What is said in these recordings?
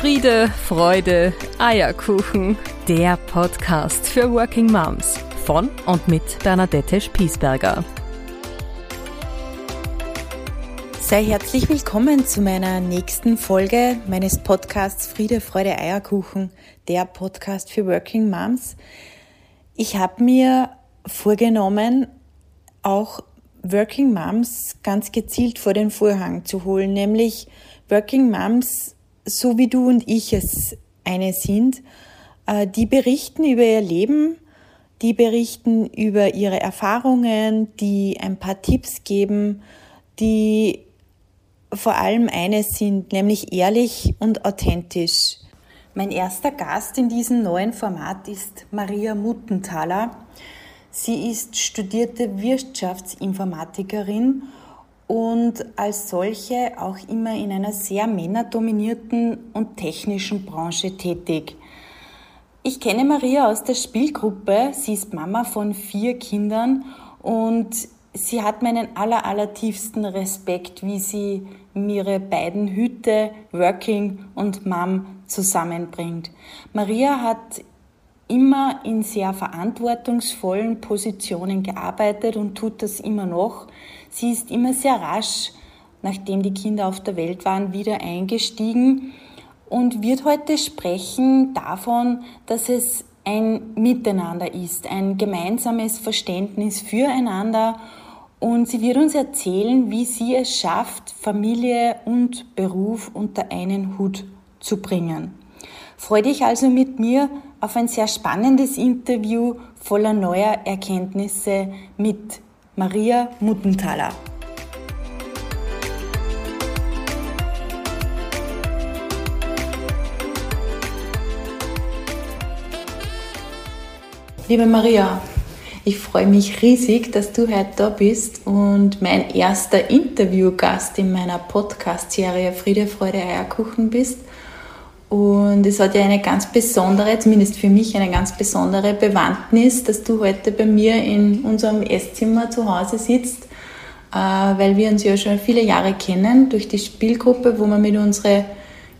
Friede, Freude, Eierkuchen. Der Podcast für Working Moms von und mit Bernadette Spiesberger. Sei herzlich willkommen zu meiner nächsten Folge meines Podcasts Friede, Freude, Eierkuchen, der Podcast für Working Moms. Ich habe mir vorgenommen, auch Working Moms ganz gezielt vor den Vorhang zu holen, nämlich Working Moms so wie du und ich es eine sind, äh, die berichten über ihr Leben, die berichten über ihre Erfahrungen, die ein paar Tipps geben, die vor allem eines sind, nämlich ehrlich und authentisch. Mein erster Gast in diesem neuen Format ist Maria Muttenthaler. Sie ist studierte Wirtschaftsinformatikerin und als solche auch immer in einer sehr männerdominierten und technischen Branche tätig. Ich kenne Maria aus der Spielgruppe. Sie ist Mama von vier Kindern und sie hat meinen aller, aller tiefsten Respekt, wie sie ihre beiden Hüte, Working und Mom, zusammenbringt. Maria hat immer in sehr verantwortungsvollen Positionen gearbeitet und tut das immer noch. Sie ist immer sehr rasch, nachdem die Kinder auf der Welt waren, wieder eingestiegen und wird heute sprechen davon, dass es ein Miteinander ist, ein gemeinsames Verständnis füreinander und sie wird uns erzählen, wie sie es schafft, Familie und Beruf unter einen Hut zu bringen. Freue dich also mit mir auf ein sehr spannendes Interview voller neuer Erkenntnisse mit Maria Muttenthaler. Liebe Maria, ich freue mich riesig, dass du heute da bist und mein erster Interviewgast in meiner Podcast-Serie Friede, Freude, Eierkuchen bist. Und es hat ja eine ganz besondere, zumindest für mich eine ganz besondere Bewandtnis, dass du heute bei mir in unserem Esszimmer zu Hause sitzt, äh, weil wir uns ja schon viele Jahre kennen durch die Spielgruppe, wo wir mit unseren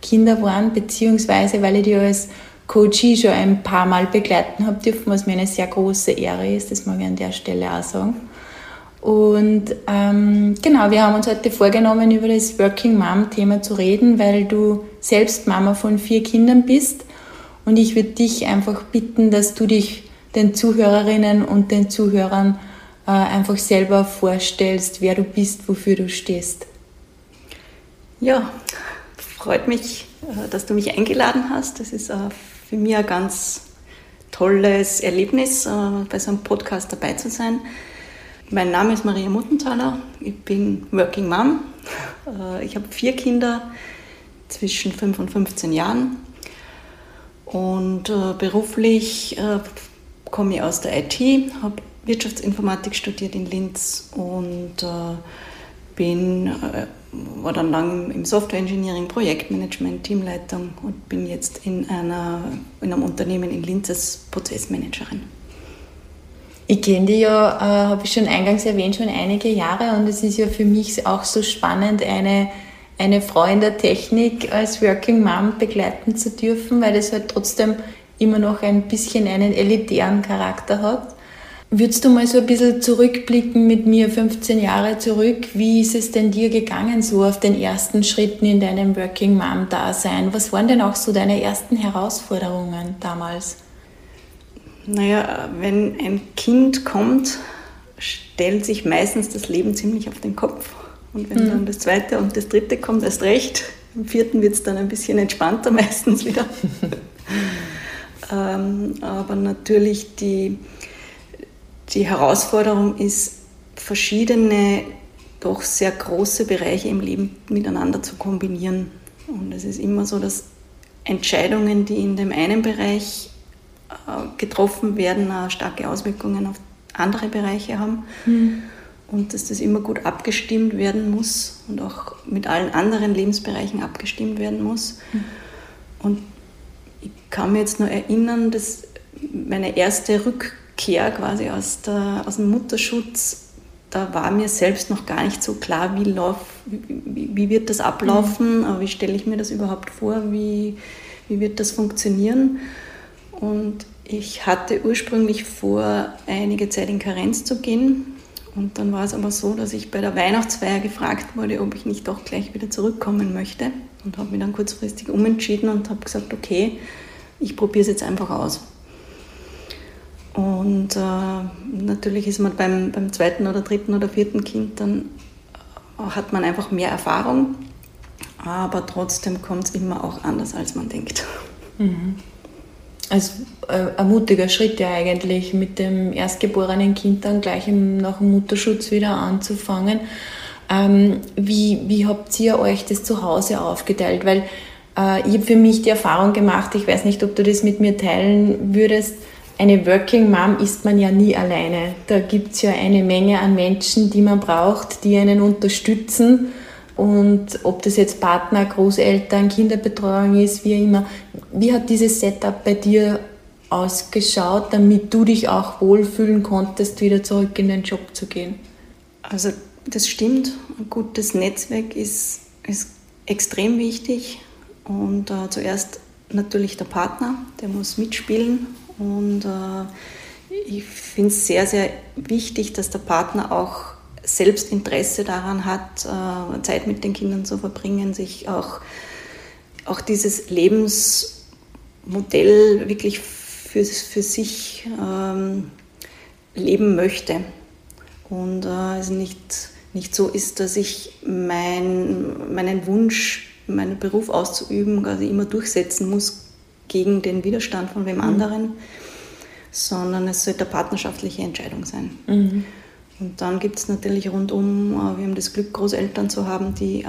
Kindern waren, beziehungsweise weil ich dich als Coachie schon ein paar Mal begleiten habe dürfen, was mir eine sehr große Ehre ist, das mag ich an der Stelle auch sagen. Und ähm, genau, wir haben uns heute vorgenommen, über das Working Mom-Thema zu reden, weil du selbst Mama von vier Kindern bist. Und ich würde dich einfach bitten, dass du dich den Zuhörerinnen und den Zuhörern äh, einfach selber vorstellst, wer du bist, wofür du stehst. Ja, freut mich, äh, dass du mich eingeladen hast. Das ist äh, für mich ein ganz tolles Erlebnis, äh, bei so einem Podcast dabei zu sein. Mein Name ist Maria Muttenthaler, ich bin Working Mom. Ich habe vier Kinder zwischen 5 und 15 Jahren und äh, beruflich äh, komme ich aus der IT, habe Wirtschaftsinformatik studiert in Linz und bin, war dann lang im Software Engineering, Projektmanagement, Teamleitung und bin jetzt in, einer, in einem Unternehmen in Linz als Prozessmanagerin. Ich kenne die ja, äh, habe ich schon eingangs erwähnt, schon einige Jahre und es ist ja für mich auch so spannend, eine, eine Frau in der Technik als Working Mom begleiten zu dürfen, weil das halt trotzdem immer noch ein bisschen einen elitären Charakter hat. Würdest du mal so ein bisschen zurückblicken mit mir 15 Jahre zurück? Wie ist es denn dir gegangen so auf den ersten Schritten in deinem Working Mom Dasein? Was waren denn auch so deine ersten Herausforderungen damals? Naja, wenn ein Kind kommt, stellt sich meistens das Leben ziemlich auf den Kopf. Und wenn mhm. dann das zweite und das dritte kommt, erst recht. Im vierten wird es dann ein bisschen entspannter meistens wieder. ähm, aber natürlich die, die Herausforderung ist, verschiedene, doch sehr große Bereiche im Leben miteinander zu kombinieren. Und es ist immer so, dass Entscheidungen, die in dem einen Bereich äh, getroffen werden, starke Auswirkungen auf andere Bereiche haben. Mhm. Und dass das immer gut abgestimmt werden muss und auch mit allen anderen Lebensbereichen abgestimmt werden muss. Mhm. Und ich kann mir jetzt nur erinnern, dass meine erste Rückkehr quasi aus, der, aus dem Mutterschutz da war mir selbst noch gar nicht so klar, wie, lauf, wie, wie wird das ablaufen, mhm. wie stelle ich mir das überhaupt vor, wie, wie wird das funktionieren. Und ich hatte ursprünglich vor, einige Zeit in Karenz zu gehen. Und dann war es aber so, dass ich bei der Weihnachtsfeier gefragt wurde, ob ich nicht doch gleich wieder zurückkommen möchte. Und habe mich dann kurzfristig umentschieden und habe gesagt, okay, ich probiere es jetzt einfach aus. Und äh, natürlich ist man beim, beim zweiten oder dritten oder vierten Kind, dann äh, hat man einfach mehr Erfahrung, aber trotzdem kommt es immer auch anders, als man denkt. Mhm. Also äh, ein mutiger Schritt ja eigentlich, mit dem erstgeborenen Kind dann gleich im, nach dem Mutterschutz wieder anzufangen. Ähm, wie, wie habt ihr euch das zu Hause aufgeteilt? Weil äh, ich habe für mich die Erfahrung gemacht, ich weiß nicht, ob du das mit mir teilen würdest, eine Working Mom ist man ja nie alleine. Da gibt es ja eine Menge an Menschen, die man braucht, die einen unterstützen. Und ob das jetzt Partner, Großeltern, Kinderbetreuung ist, wie immer. Wie hat dieses Setup bei dir ausgeschaut, damit du dich auch wohlfühlen konntest, wieder zurück in den Job zu gehen? Also das stimmt. Ein gutes Netzwerk ist, ist extrem wichtig. Und äh, zuerst natürlich der Partner, der muss mitspielen und äh, ich finde es sehr, sehr wichtig, dass der Partner auch selbst Interesse daran hat, äh, Zeit mit den Kindern zu verbringen, sich auch, auch dieses Lebensmodell wirklich für, für sich ähm, leben möchte. Und äh, es nicht, nicht so ist, dass ich mein, meinen Wunsch, meinen Beruf auszuüben, quasi immer durchsetzen muss, gegen den Widerstand von wem mhm. anderen, sondern es sollte eine partnerschaftliche Entscheidung sein. Mhm. Und dann gibt es natürlich rundum, äh, wir haben das Glück, Großeltern zu haben, die äh,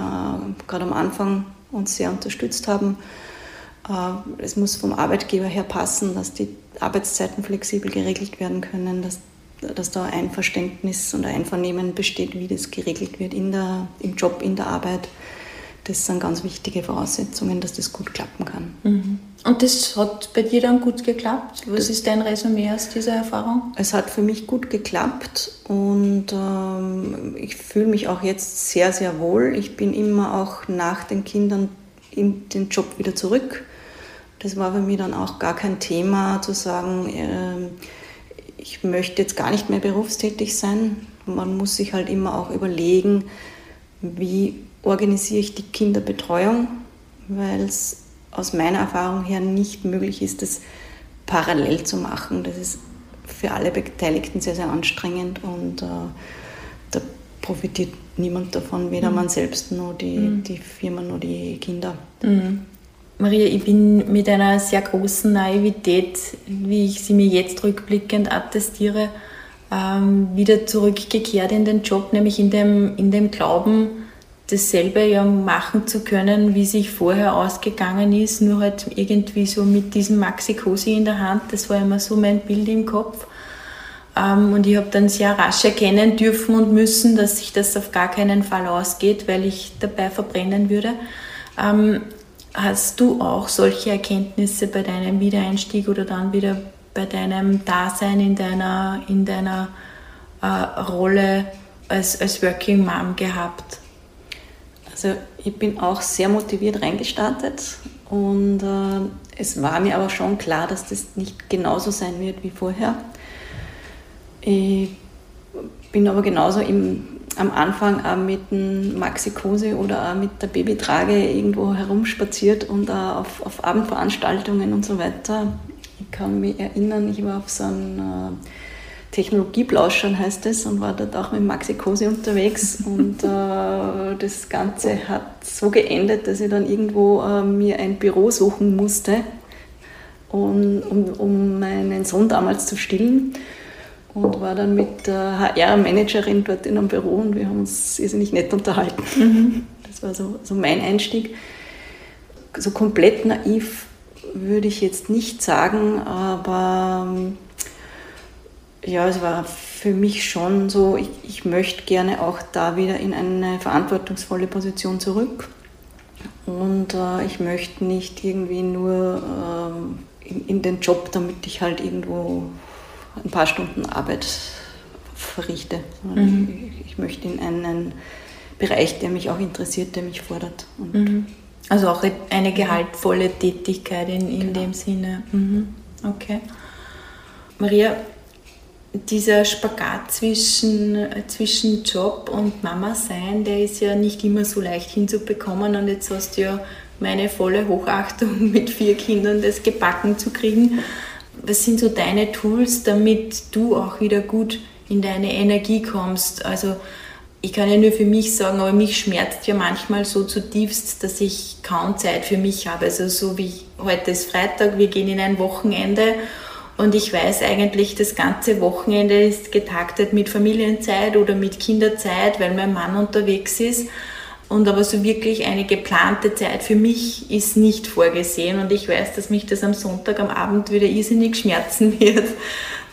gerade am Anfang uns sehr unterstützt haben. Äh, es muss vom Arbeitgeber her passen, dass die Arbeitszeiten flexibel geregelt werden können, dass, dass da ein Verständnis und ein Einvernehmen besteht, wie das geregelt wird in der, im Job, in der Arbeit. Das sind ganz wichtige Voraussetzungen, dass das gut klappen kann. Mhm. Und das hat bei dir dann gut geklappt? Was ist dein Resümee aus dieser Erfahrung? Es hat für mich gut geklappt und ähm, ich fühle mich auch jetzt sehr, sehr wohl. Ich bin immer auch nach den Kindern in den Job wieder zurück. Das war bei mir dann auch gar kein Thema zu sagen, äh, ich möchte jetzt gar nicht mehr berufstätig sein. Man muss sich halt immer auch überlegen, wie organisiere ich die Kinderbetreuung, weil es aus meiner Erfahrung her nicht möglich ist, das parallel zu machen. Das ist für alle Beteiligten sehr, sehr anstrengend und äh, da profitiert niemand davon, weder mhm. man selbst noch die, mhm. die Firma noch die Kinder. Mhm. Maria, ich bin mit einer sehr großen Naivität, wie ich sie mir jetzt rückblickend attestiere, ähm, wieder zurückgekehrt in den Job, nämlich in dem, in dem Glauben, dasselbe ja machen zu können, wie sich vorher ausgegangen ist, nur halt irgendwie so mit diesem Maxi Cosi in der Hand. Das war immer so mein Bild im Kopf. Ähm, und ich habe dann sehr rasch erkennen dürfen und müssen, dass sich das auf gar keinen Fall ausgeht, weil ich dabei verbrennen würde. Ähm, hast du auch solche Erkenntnisse bei deinem Wiedereinstieg oder dann wieder bei deinem Dasein in deiner, in deiner äh, Rolle als, als Working Mom gehabt? Also ich bin auch sehr motiviert reingestartet und äh, es war mir aber schon klar, dass das nicht genauso sein wird wie vorher. Ich bin aber genauso im, am Anfang auch mit dem Maxikose oder auch mit der Babytrage irgendwo herumspaziert und auch auf, auf Abendveranstaltungen und so weiter. Ich kann mich erinnern, ich war auf so einem äh, Technologieplauschern heißt es und war dort auch mit Maxi Cosi unterwegs und äh, das Ganze hat so geendet, dass ich dann irgendwo äh, mir ein Büro suchen musste, um, um, um, meinen Sohn damals zu stillen und war dann mit der HR-Managerin dort in einem Büro und wir haben uns irrsinnig nett unterhalten. Mhm. Das war so, so mein Einstieg. So komplett naiv würde ich jetzt nicht sagen, aber ähm, ja, es war für mich schon so, ich, ich möchte gerne auch da wieder in eine verantwortungsvolle Position zurück. Und äh, ich möchte nicht irgendwie nur äh, in, in, den Job, damit ich halt irgendwo ein paar Stunden Arbeit verrichte, mhm. ich, ich, möchte in einen Bereich, der mich auch interessiert, der mich fordert. Mhm. Also auch eine gehaltvolle Tätigkeit in, in genau. dem Sinne. Mhm. Okay. Maria, dieser Spagat zwischen, zwischen Job und Mama sein, der ist ja nicht immer so leicht hinzubekommen und jetzt hast du ja meine volle Hochachtung mit vier Kindern das gebacken zu kriegen. Was sind so deine Tools, damit du auch wieder gut in deine Energie kommst? Also ich kann ja nur für mich sagen, aber mich schmerzt ja manchmal so zutiefst, dass ich kaum Zeit für mich habe. Also so wie heute ist Freitag, wir gehen in ein Wochenende und ich weiß eigentlich, das ganze Wochenende ist getaktet mit Familienzeit oder mit Kinderzeit, weil mein Mann unterwegs ist. Und aber so wirklich eine geplante Zeit für mich ist nicht vorgesehen. Und ich weiß, dass mich das am Sonntag am Abend wieder irrsinnig schmerzen wird,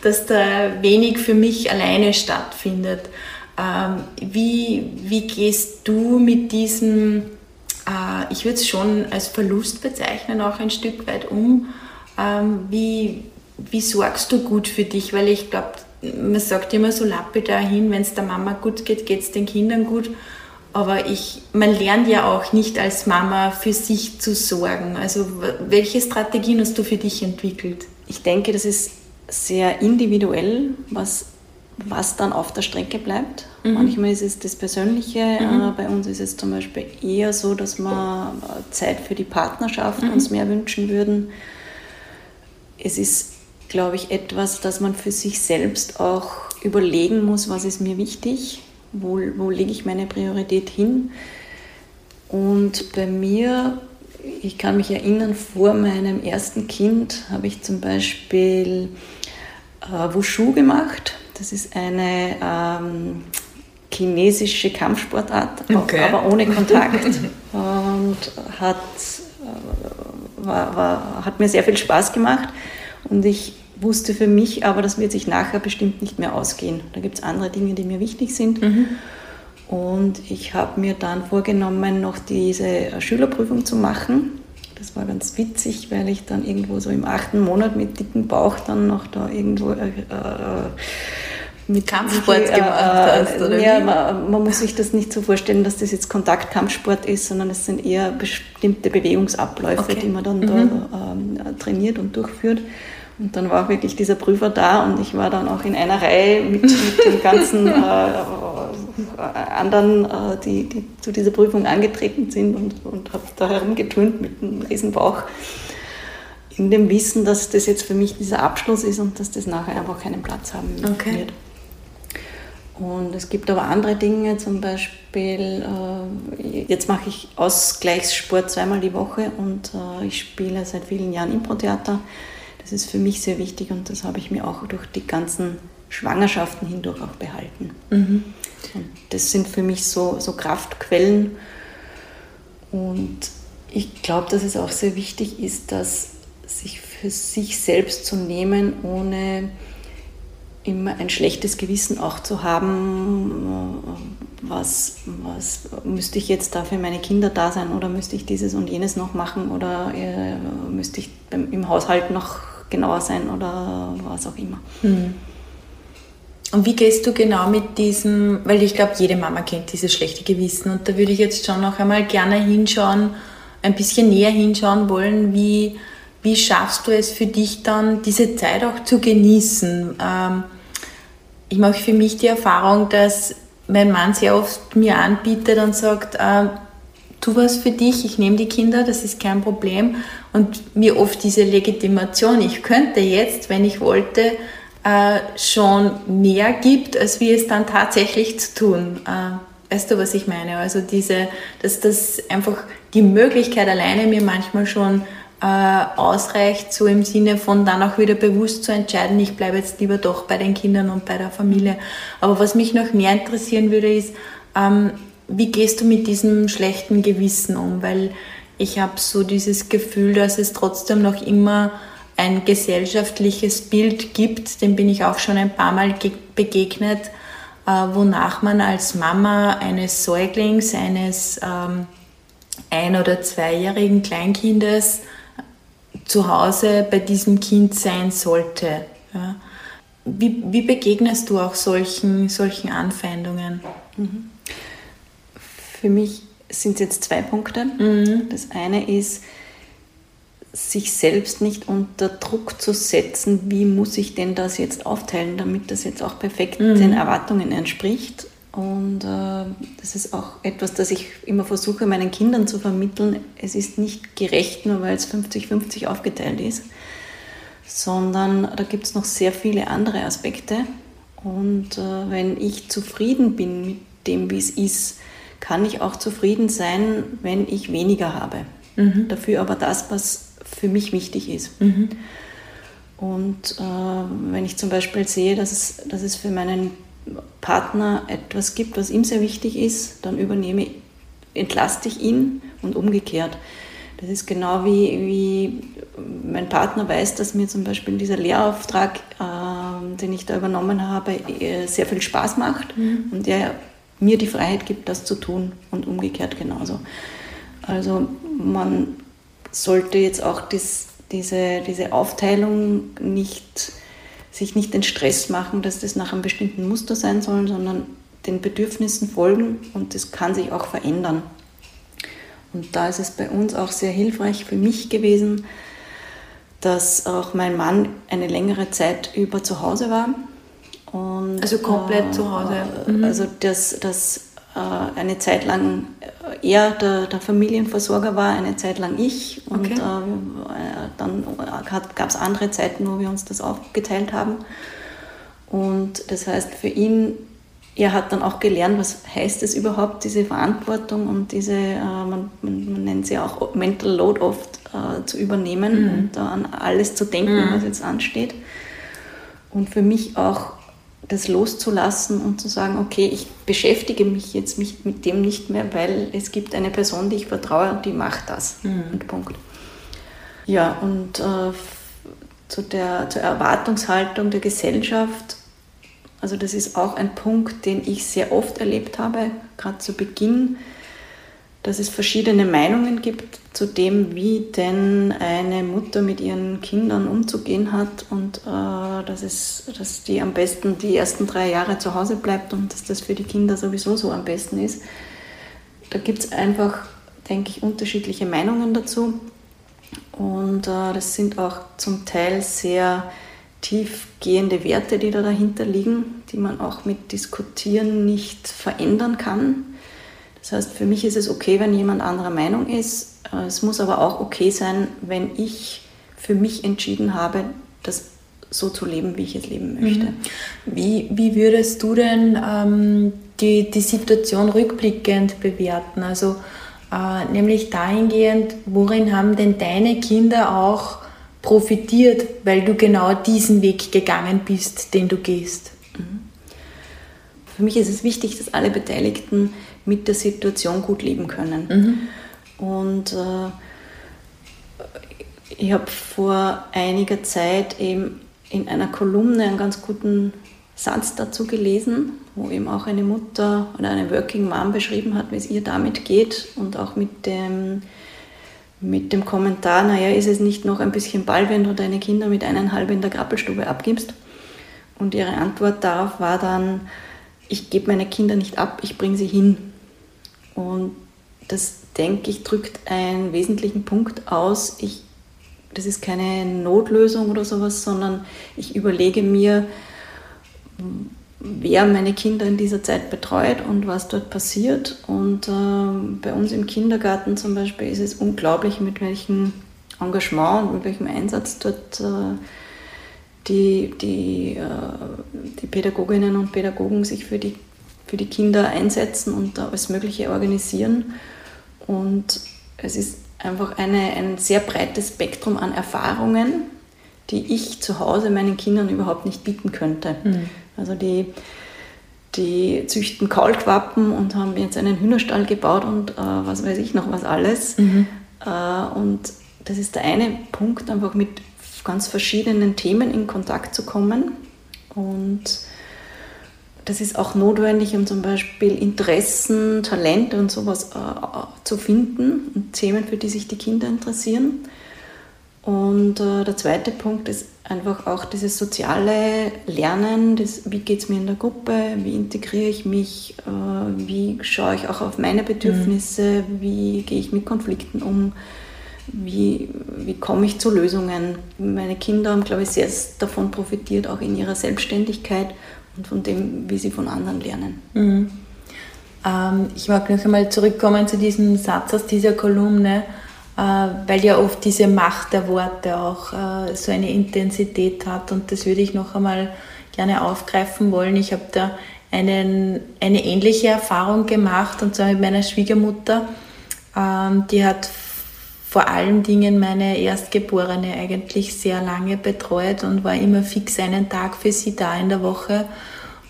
dass da wenig für mich alleine stattfindet. Ähm, wie, wie gehst du mit diesem, äh, ich würde es schon als Verlust bezeichnen, auch ein Stück weit um? Ähm, wie, wie sorgst du gut für dich? Weil ich glaube, man sagt immer so lapidar hin, wenn es der Mama gut geht, geht es den Kindern gut. Aber ich, man lernt ja auch nicht als Mama für sich zu sorgen. Also welche Strategien hast du für dich entwickelt? Ich denke, das ist sehr individuell, was, was dann auf der Strecke bleibt. Mhm. Manchmal ist es das Persönliche. Mhm. Bei uns ist es zum Beispiel eher so, dass wir Zeit für die Partnerschaft mhm. uns mehr wünschen würden. Es ist glaube ich, etwas, das man für sich selbst auch überlegen muss, was ist mir wichtig, wo, wo lege ich meine Priorität hin. Und bei mir, ich kann mich erinnern, vor meinem ersten Kind habe ich zum Beispiel äh, Wushu gemacht. Das ist eine ähm, chinesische Kampfsportart, okay. aber ohne Kontakt. Und hat, äh, war, war, hat mir sehr viel Spaß gemacht. Und ich wusste für mich aber, das wird sich nachher bestimmt nicht mehr ausgehen. Da gibt es andere Dinge, die mir wichtig sind. Mhm. Und ich habe mir dann vorgenommen, noch diese Schülerprüfung zu machen. Das war ganz witzig, weil ich dann irgendwo so im achten Monat mit dicken Bauch dann noch da irgendwo äh, äh mit Kampfsport äh, gemacht hast, oder ja, man, man, muss sich das nicht so vorstellen, dass das jetzt Kontaktkampfsport ist, sondern es sind eher bestimmte Bewegungsabläufe, okay. die man dann mhm. da ähm, trainiert und durchführt. Und dann war wirklich dieser Prüfer da und ich war dann auch in einer Reihe mit, mit den ganzen äh, anderen, äh, die, die zu dieser Prüfung angetreten sind und, und habe da herumgetönt mit einem riesen Bauch. In dem Wissen, dass das jetzt für mich dieser Abschluss ist und dass das nachher einfach keinen Platz haben okay. wird. Und es gibt aber andere Dinge, zum Beispiel, äh, jetzt mache ich Ausgleichssport zweimal die Woche und äh, ich spiele seit vielen Jahren Impro-Theater. Das ist für mich sehr wichtig und das habe ich mir auch durch die ganzen Schwangerschaften hindurch auch behalten. Mhm. Das sind für mich so, so Kraftquellen. Und ich glaube, dass es auch sehr wichtig ist, dass sich für sich selbst zu nehmen, ohne immer ein schlechtes Gewissen auch zu haben, was, was müsste ich jetzt da für meine Kinder da sein oder müsste ich dieses und jenes noch machen oder äh, müsste ich im Haushalt noch genauer sein oder was auch immer. Mhm. Und wie gehst du genau mit diesem, weil ich glaube, jede Mama kennt dieses schlechte Gewissen und da würde ich jetzt schon noch einmal gerne hinschauen, ein bisschen näher hinschauen wollen, wie, wie schaffst du es für dich dann, diese Zeit auch zu genießen? Ähm, ich mache für mich die Erfahrung, dass mein Mann sehr oft mir anbietet und sagt, äh, tu was für dich, ich nehme die Kinder, das ist kein Problem. Und mir oft diese Legitimation, ich könnte jetzt, wenn ich wollte, äh, schon mehr gibt, als wie es dann tatsächlich zu tun. Äh, weißt du, was ich meine? Also diese, dass das einfach die Möglichkeit alleine mir manchmal schon äh, ausreicht, so im Sinne von dann auch wieder bewusst zu entscheiden, ich bleibe jetzt lieber doch bei den Kindern und bei der Familie. Aber was mich noch mehr interessieren würde, ist, ähm, wie gehst du mit diesem schlechten Gewissen um? Weil ich habe so dieses Gefühl, dass es trotzdem noch immer ein gesellschaftliches Bild gibt, dem bin ich auch schon ein paar Mal begegnet, äh, wonach man als Mama eines Säuglings, eines ähm, ein- oder zweijährigen Kleinkindes zu Hause bei diesem Kind sein sollte. Ja. wie, wie begegnest du auch solchen, solchen Anfeindungen? Mhm. Für mich sind es jetzt zwei Punkte. Mhm. Das eine ist, sich selbst nicht unter Druck zu setzen, wie muss ich denn das jetzt aufteilen, damit das jetzt auch perfekt mhm. den Erwartungen entspricht. Und äh, das ist auch etwas, das ich immer versuche, meinen Kindern zu vermitteln. Es ist nicht gerecht, nur weil es 50-50 aufgeteilt ist, sondern da gibt es noch sehr viele andere Aspekte. Und äh, wenn ich zufrieden bin mit dem, wie es ist, kann ich auch zufrieden sein, wenn ich weniger habe. Mhm. Dafür aber das, was für mich wichtig ist. Mhm. Und äh, wenn ich zum Beispiel sehe, dass es, dass es für meinen Partner etwas gibt, was ihm sehr wichtig ist, dann übernehme, entlaste ich ihn und umgekehrt. Das ist genau wie, wie mein Partner weiß, dass mir zum Beispiel dieser Lehrauftrag, äh, den ich da übernommen habe, äh, sehr viel Spaß macht mhm. und der mir die Freiheit gibt, das zu tun und umgekehrt genauso. Also man sollte jetzt auch das, diese, diese Aufteilung nicht, sich nicht den Stress machen, dass das nach einem bestimmten Muster sein soll, sondern den Bedürfnissen folgen und das kann sich auch verändern. Und da ist es bei uns auch sehr hilfreich für mich gewesen, dass auch mein Mann eine längere Zeit über zu Hause war. Und, also komplett äh, zu Hause. Mhm. Also dass, dass äh, eine Zeit lang er der, der, Familienversorger war, eine Zeit lang ich. Und okay. äh, dann gab es andere Zeiten, wo wir uns das aufgeteilt haben. Und das heißt, für ihn, er hat dann auch gelernt, was heißt es überhaupt, diese Verantwortung und diese, äh, man, man, man, nennt sie auch Mental Load oft, äh, zu übernehmen mhm. und an alles zu denken, mhm. was jetzt ansteht. Und für mich auch das loszulassen und zu sagen, okay, ich beschäftige mich jetzt mit dem nicht mehr, weil es gibt eine Person, die ich vertraue und die macht das. Mhm. Und Punkt. Ja, und äh, zu der, zur Erwartungshaltung der Gesellschaft, also das ist auch ein Punkt, den ich sehr oft erlebt habe, gerade zu Beginn dass es verschiedene Meinungen gibt zu dem, wie denn eine Mutter mit ihren Kindern umzugehen hat und äh, dass, es, dass die am besten die ersten drei Jahre zu Hause bleibt und dass das für die Kinder sowieso so am besten ist. Da gibt es einfach, denke ich, unterschiedliche Meinungen dazu. Und äh, das sind auch zum Teil sehr tiefgehende Werte, die da dahinter liegen, die man auch mit Diskutieren nicht verändern kann das heißt, für mich ist es okay, wenn jemand anderer Meinung ist. Äh, es muss aber auch okay sein, wenn ich für mich entschieden habe, das so zu leben, wie ich es leben möchte. Mhm. Wie, wie würdest du denn ähm, die, die Situation rückblickend bewerten? Also äh, nämlich dahingehend, worin haben denn deine Kinder auch profitiert, weil du genau diesen Weg gegangen bist, den du gehst? Mhm. Für mich ist es wichtig, dass alle Beteiligten mit der Situation gut leben können. Mhm. Und äh, ich habe vor einiger Zeit eben in einer Kolumne einen ganz guten Satz dazu gelesen, wo eben auch eine Mutter oder eine Working Mom beschrieben hat, wie es ihr damit geht und auch mit dem, mit dem Kommentar, naja, ist es nicht noch ein bisschen bald, wenn du deine Kinder mit eineinhalb in der Krabbelstube abgibst? Und ihre Antwort darauf war dann, ich gebe meine Kinder nicht ab, ich bringe sie hin. Und das, denke ich, drückt einen wesentlichen Punkt aus. Ich, das ist keine Notlösung oder sowas, sondern ich überlege mir, wer meine Kinder in dieser Zeit betreut und was dort passiert. Und äh, bei uns im Kindergarten zum Beispiel ist es unglaublich, mit welchem Engagement und mit welchem Einsatz dort äh, die, die, äh, die Pädagoginnen und Pädagogen sich für die für die Kinder einsetzen und da alles Mögliche organisieren. Und es ist einfach eine, ein sehr breites Spektrum an Erfahrungen, die ich zu Hause meinen Kindern überhaupt nicht bieten könnte. Mhm. Also die, die züchten Kaulquappen und haben jetzt einen Hühnerstall gebaut und äh, was weiß ich noch was alles. Mhm. Äh, und das ist der eine Punkt, einfach mit ganz verschiedenen Themen in Kontakt zu kommen. Und das ist auch notwendig, um zum Beispiel Interessen, Talente und sowas äh, zu finden und Themen, für die sich die Kinder interessieren. Und äh, der zweite Punkt ist einfach auch dieses soziale Lernen, das, wie geht es mir in der Gruppe, wie integriere ich mich, äh, wie schaue ich auch auf meine Bedürfnisse, mhm. wie gehe ich mit Konflikten um, wie, wie komme ich zu Lösungen. Meine Kinder haben, glaube ich, sehr davon profitiert, auch in ihrer Selbstständigkeit und von dem, wie sie von anderen lernen. Mhm. Ähm, ich mag noch einmal zurückkommen zu diesem Satz aus dieser Kolumne, äh, weil ja oft diese Macht der Worte auch äh, so eine Intensität hat und das würde ich noch einmal gerne aufgreifen wollen. Ich habe da einen, eine ähnliche Erfahrung gemacht und zwar mit meiner Schwiegermutter. Ähm, die hat vor allen Dingen meine Erstgeborene eigentlich sehr lange betreut und war immer fix einen Tag für sie da in der Woche.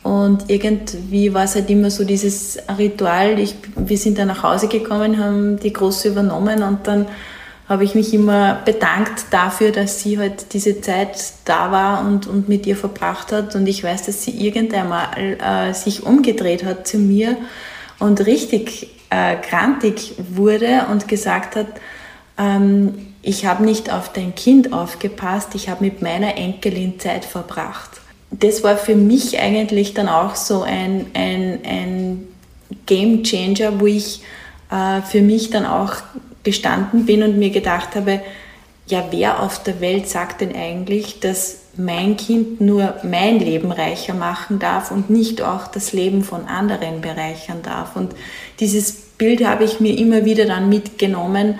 Und irgendwie war es halt immer so dieses Ritual. Ich, wir sind dann nach Hause gekommen, haben die Große übernommen und dann habe ich mich immer bedankt dafür, dass sie halt diese Zeit da war und, und mit ihr verbracht hat. Und ich weiß, dass sie irgendwann mal äh, sich umgedreht hat zu mir und richtig äh, grantig wurde und gesagt hat, ähm, ich habe nicht auf dein Kind aufgepasst, ich habe mit meiner Enkelin Zeit verbracht. Das war für mich eigentlich dann auch so ein, ein, ein Game Changer, wo ich äh, für mich dann auch gestanden bin und mir gedacht habe, ja, wer auf der Welt sagt denn eigentlich, dass mein Kind nur mein Leben reicher machen darf und nicht auch das Leben von anderen bereichern darf? Und dieses Bild habe ich mir immer wieder dann mitgenommen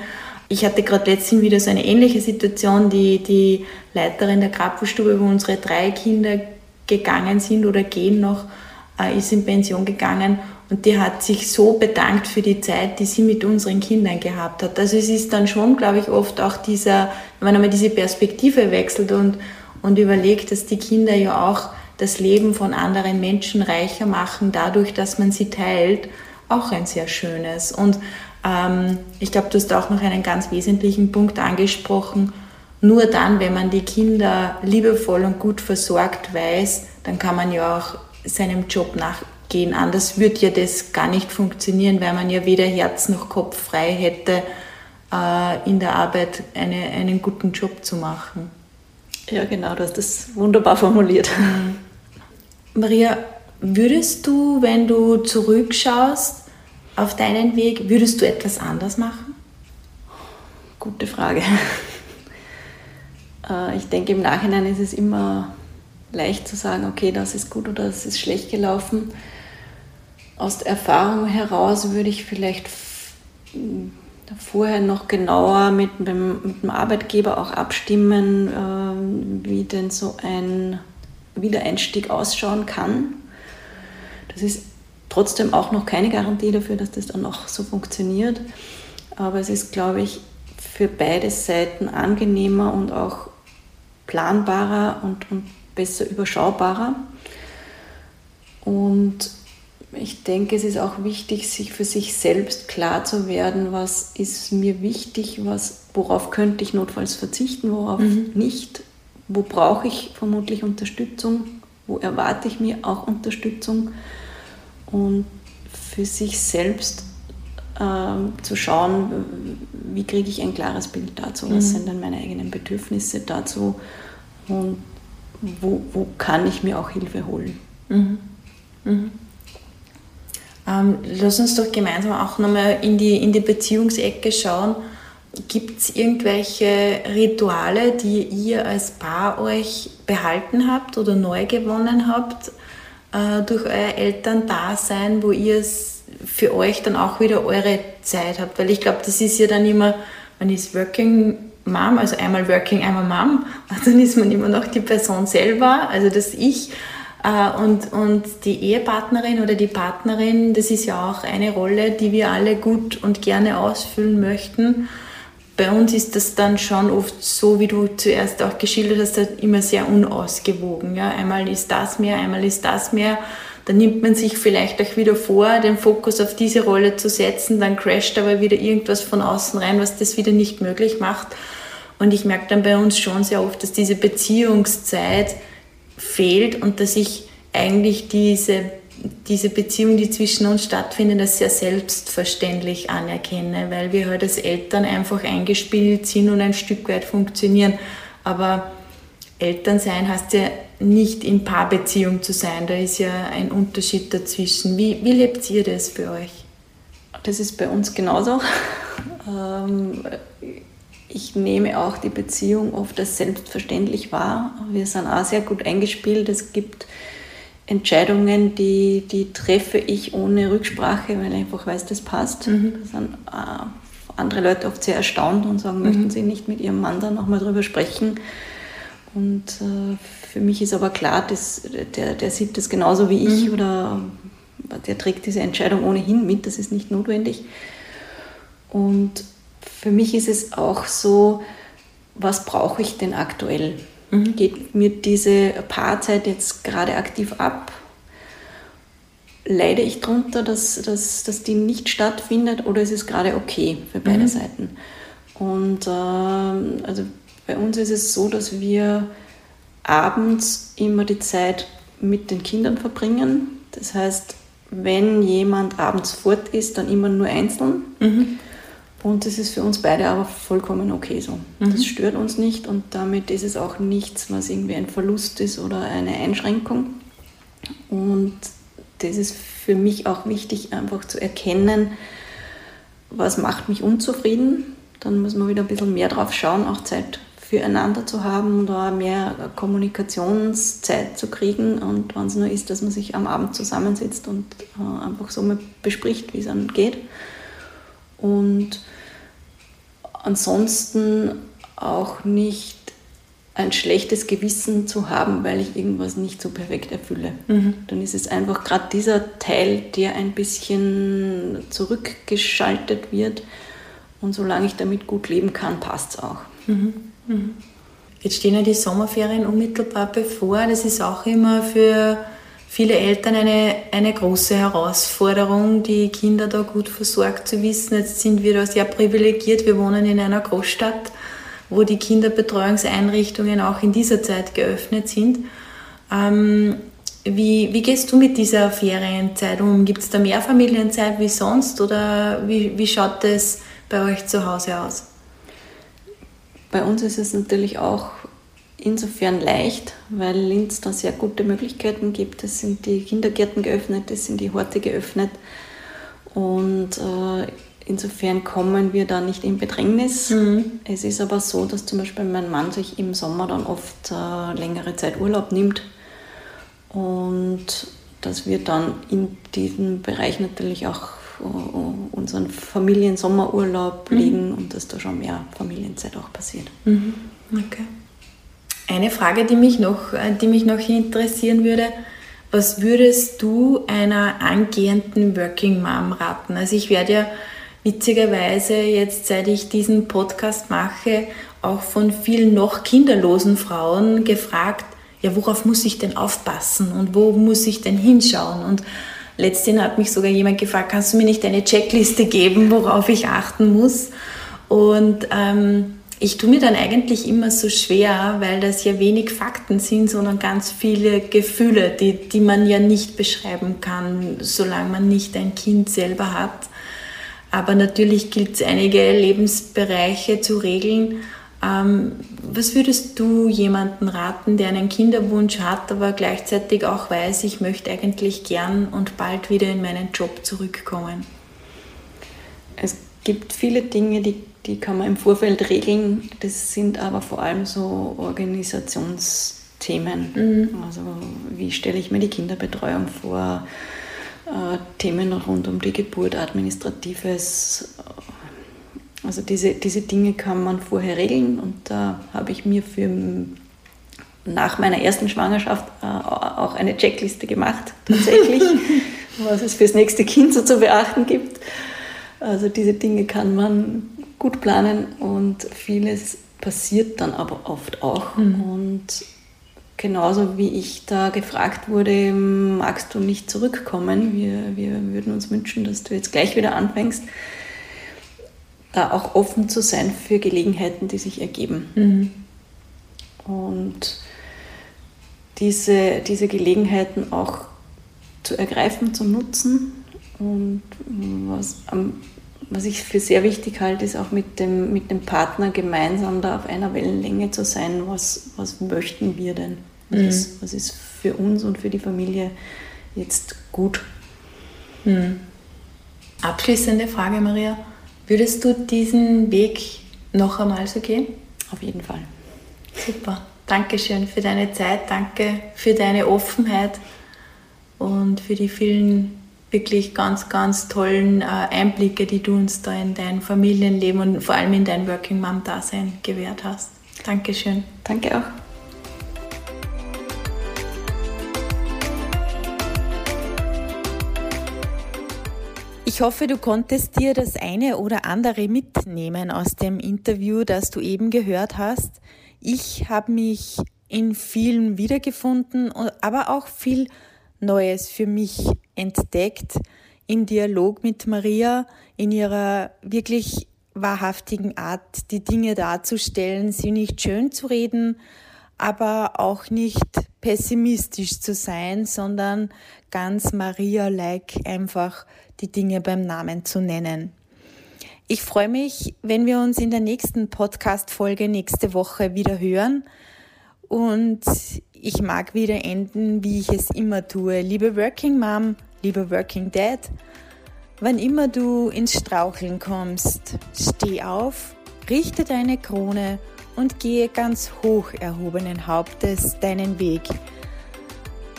ich hatte gerade letztens wieder so eine ähnliche Situation. Die, die Leiterin der Krapelstube, wo unsere drei Kinder gegangen sind oder gehen noch, äh, ist in Pension gegangen und die hat sich so bedankt für die Zeit, die sie mit unseren Kindern gehabt hat. Also es ist dann schon, glaube ich, oft auch dieser, wenn man einmal diese Perspektive wechselt und, und überlegt, dass die Kinder ja auch das Leben von anderen Menschen reicher machen, dadurch, dass man sie teilt, auch ein sehr schönes. Und ich glaube, du hast auch noch einen ganz wesentlichen Punkt angesprochen. Nur dann, wenn man die Kinder liebevoll und gut versorgt weiß, dann kann man ja auch seinem Job nachgehen. Anders würde ja das gar nicht funktionieren, weil man ja weder Herz noch Kopf frei hätte, äh, in der Arbeit eine, einen guten Job zu machen. Ja, genau, du hast das wunderbar formuliert. Mhm. Maria, würdest du, wenn du zurückschaust, auf deinen Weg, würdest du etwas anders machen? Gute Frage. Äh, ich denke, im Nachhinein ist es immer leicht zu sagen, okay, das ist gut oder das ist schlecht gelaufen. Aus der Erfahrung heraus würde ich vielleicht vorher noch genauer mit dem, mit dem Arbeitgeber auch abstimmen, äh, wie denn so ein Wiedereinstieg ausschauen kann. Das ist trotzdem auch noch keine Garantie dafür, dass das dann auch so funktioniert. Aber es ist, glaube ich, für beide Seiten angenehmer und auch planbarer und, und besser überschaubarer. Und ich denke, es ist auch wichtig, sich für sich selbst klar zu werden, was ist mir wichtig, was, worauf könnte ich notfalls verzichten, worauf mhm. nicht, wo brauche ich vermutlich Unterstützung, wo erwarte ich mir auch Unterstützung und für sich selbst äh, zu schauen, wie kriege ich ein klares Bild dazu, was mhm. sind denn meine eigenen Bedürfnisse dazu und wo, wo kann ich mir auch Hilfe holen. Mhm. Mhm. Ähm, lass uns doch gemeinsam auch nochmal in die, in die Beziehungsecke schauen. Gibt es irgendwelche Rituale, die ihr als Paar euch behalten habt oder neu gewonnen habt, äh, durch euer Elterndasein, wo ihr es für euch dann auch wieder eure Zeit habt. Weil ich glaube, das ist ja dann immer, man ist Working Mom, also einmal Working, einmal Mom, und dann ist man immer noch die Person selber, also das Ich. Äh, und, und die Ehepartnerin oder die Partnerin, das ist ja auch eine Rolle, die wir alle gut und gerne ausfüllen möchten bei uns ist das dann schon oft so, wie du zuerst auch geschildert hast, halt immer sehr unausgewogen. Ja? Einmal ist das mehr, einmal ist das mehr. Dann nimmt man sich vielleicht auch wieder vor, den Fokus auf diese Rolle zu setzen, dann crasht aber wieder irgendwas von außen rein, was das wieder nicht möglich macht. Und ich merke dann bei uns schon sehr oft, dass diese Beziehungszeit fehlt und dass ich eigentlich diese diese Beziehung, die zwischen uns stattfindet, als sehr selbstverständlich anerkenne, weil wir halt als Eltern einfach eingespielt sind und ein Stück weit funktionieren. Aber Elternsein heißt ja nicht in Paarbeziehung zu sein, da ist ja ein Unterschied dazwischen. Wie, wie lebt ihr das für euch? Das ist bei uns genauso. Ähm, ich nehme auch die Beziehung oft als selbstverständlich wahr. Wir sind auch sehr gut eingespielt. Es gibt Entscheidungen, die, die treffe ich ohne Rücksprache, weil ich einfach weiß, das passt. Mhm. Da sind äh, andere Leute oft sehr erstaunt und sagen, mhm. möchten sie nicht mit ihrem Mann da nochmal drüber sprechen. Und äh, für mich ist aber klar, dass, der, der sieht das genauso wie ich mhm. oder der trägt diese Entscheidung ohnehin mit, das ist nicht notwendig. Und für mich ist es auch so, was brauche ich denn aktuell? Mhm. Geht mir diese Paarzeit jetzt gerade aktiv ab? Leide ich darunter, dass, dass, dass die nicht stattfindet oder ist es gerade okay für beide mhm. Seiten? Und äh, also bei uns ist es so, dass wir abends immer die Zeit mit den Kindern verbringen. Das heißt, wenn jemand abends fort ist, dann immer nur einzeln. Mhm. Und das ist für uns beide aber vollkommen okay so. Mhm. Das stört uns nicht und damit ist es auch nichts, was irgendwie ein Verlust ist oder eine Einschränkung. Und das ist für mich auch wichtig, einfach zu erkennen, was macht mich unzufrieden. Dann muss man wieder ein bisschen mehr drauf schauen, auch Zeit füreinander zu haben und auch mehr Kommunikationszeit zu kriegen. Und wenn es nur ist, dass man sich am Abend zusammensitzt und äh, einfach so mal bespricht, wie es einem geht. Und ansonsten auch nicht ein schlechtes Gewissen zu haben, weil ich irgendwas nicht so perfekt erfülle. Mhm. Dann ist es einfach gerade dieser Teil, der ein bisschen zurückgeschaltet wird. Und solange ich damit gut leben kann, passt es auch. Mhm. Mhm. Jetzt stehen ja die Sommerferien unmittelbar bevor. Das ist auch immer für viele Eltern eine, eine große Herausforderung, die Kinder da gut versorgt zu wissen. Jetzt sind wir da sehr privilegiert. Wir wohnen in einer Großstadt, wo die Kinderbetreuungseinrichtungen auch in dieser Zeit geöffnet sind. Ähm, wie, wie gehst du mit dieser Ferienzeit um? Gibt es da mehr Familienzeit wie sonst oder wie, wie schaut das bei euch zu Hause aus? Bei uns ist es natürlich auch insofern leicht, weil Linz da sehr gute Möglichkeiten gibt. Es sind die Kindergärten geöffnet, es sind die Horte geöffnet und äh, insofern kommen wir da nicht in Bedrängnis. Mhm. Es ist aber so, dass zum Beispiel mein Mann sich im Sommer dann oft äh, längere Zeit Urlaub nimmt und dass wir dann in diesem Bereich natürlich auch äh, unseren Familiensommerurlaub mhm. legen und dass da schon mehr Familienzeit auch passiert. Mhm. Okay. Eine Frage, die mich noch, äh, die mich noch interessieren würde, was würdest du einer angehenden Working Mom raten? Also ich werde ja witzigerweise jetzt, seit ich diesen Podcast mache, auch von vielen noch kinderlosen Frauen gefragt, ja, worauf muss ich denn aufpassen und wo muss ich denn hinschauen? Und letztens hat mich sogar jemand gefragt, kannst du mir nicht eine Checkliste geben, worauf ich achten muss? Und ähm, ich tue mir dann eigentlich immer so schwer, weil das ja wenig Fakten sind, sondern ganz viele Gefühle, die, die man ja nicht beschreiben kann, solange man nicht ein Kind selber hat. Aber natürlich gilt es einige Lebensbereiche zu regeln. Ähm, was würdest du jemanden raten, der einen Kinderwunsch hat, aber gleichzeitig auch weiß, ich möchte eigentlich gern und bald wieder in meinen Job zurückkommen? Es gibt viele Dinge, die die kann man im Vorfeld regeln. Das sind aber vor allem so Organisationsthemen. Mhm. Also wie stelle ich mir die Kinderbetreuung vor, äh, Themen rund um die Geburt, administratives. Also diese, diese Dinge kann man vorher regeln und da habe ich mir für nach meiner ersten Schwangerschaft äh, auch eine Checkliste gemacht, tatsächlich, was es fürs nächste Kind so zu beachten gibt. Also diese Dinge kann man gut planen und vieles passiert dann aber oft auch. Mhm. Und genauso wie ich da gefragt wurde, magst du nicht zurückkommen? Wir, wir würden uns wünschen, dass du jetzt gleich wieder anfängst. Da auch offen zu sein für Gelegenheiten, die sich ergeben. Mhm. Und diese, diese Gelegenheiten auch zu ergreifen, zu nutzen. Und was am was ich für sehr wichtig halte, ist auch mit dem, mit dem Partner gemeinsam da auf einer Wellenlänge zu sein. Was, was möchten wir denn? Was, mhm. ist, was ist für uns und für die Familie jetzt gut? Mhm. Abschließende Frage, Maria. Würdest du diesen Weg noch einmal so gehen? Auf jeden Fall. Super. Dankeschön für deine Zeit, danke für deine Offenheit und für die vielen wirklich ganz, ganz tollen äh, Einblicke, die du uns da in dein Familienleben und vor allem in dein Working Mom-Dasein gewährt hast. Dankeschön. Danke auch. Ich hoffe, du konntest dir das eine oder andere mitnehmen aus dem Interview, das du eben gehört hast. Ich habe mich in vielen wiedergefunden, aber auch viel Neues für mich entdeckt im Dialog mit Maria, in ihrer wirklich wahrhaftigen Art, die Dinge darzustellen, sie nicht schön zu reden, aber auch nicht pessimistisch zu sein, sondern ganz Maria-like einfach die Dinge beim Namen zu nennen. Ich freue mich, wenn wir uns in der nächsten Podcast-Folge nächste Woche wieder hören. Und ich mag wieder enden, wie ich es immer tue. Liebe Working Mom, liebe Working Dad, wann immer du ins Straucheln kommst, steh auf, richte deine Krone und gehe ganz hoch erhobenen Hauptes deinen Weg.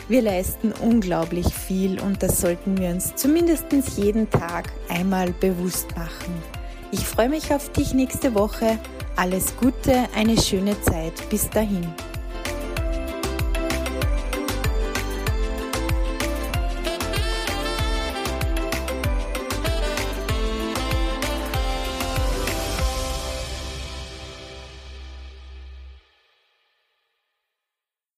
Wir leisten unglaublich viel und das sollten wir uns zumindest jeden Tag einmal bewusst machen. Ich freue mich auf dich nächste Woche. Alles Gute, eine schöne Zeit. Bis dahin.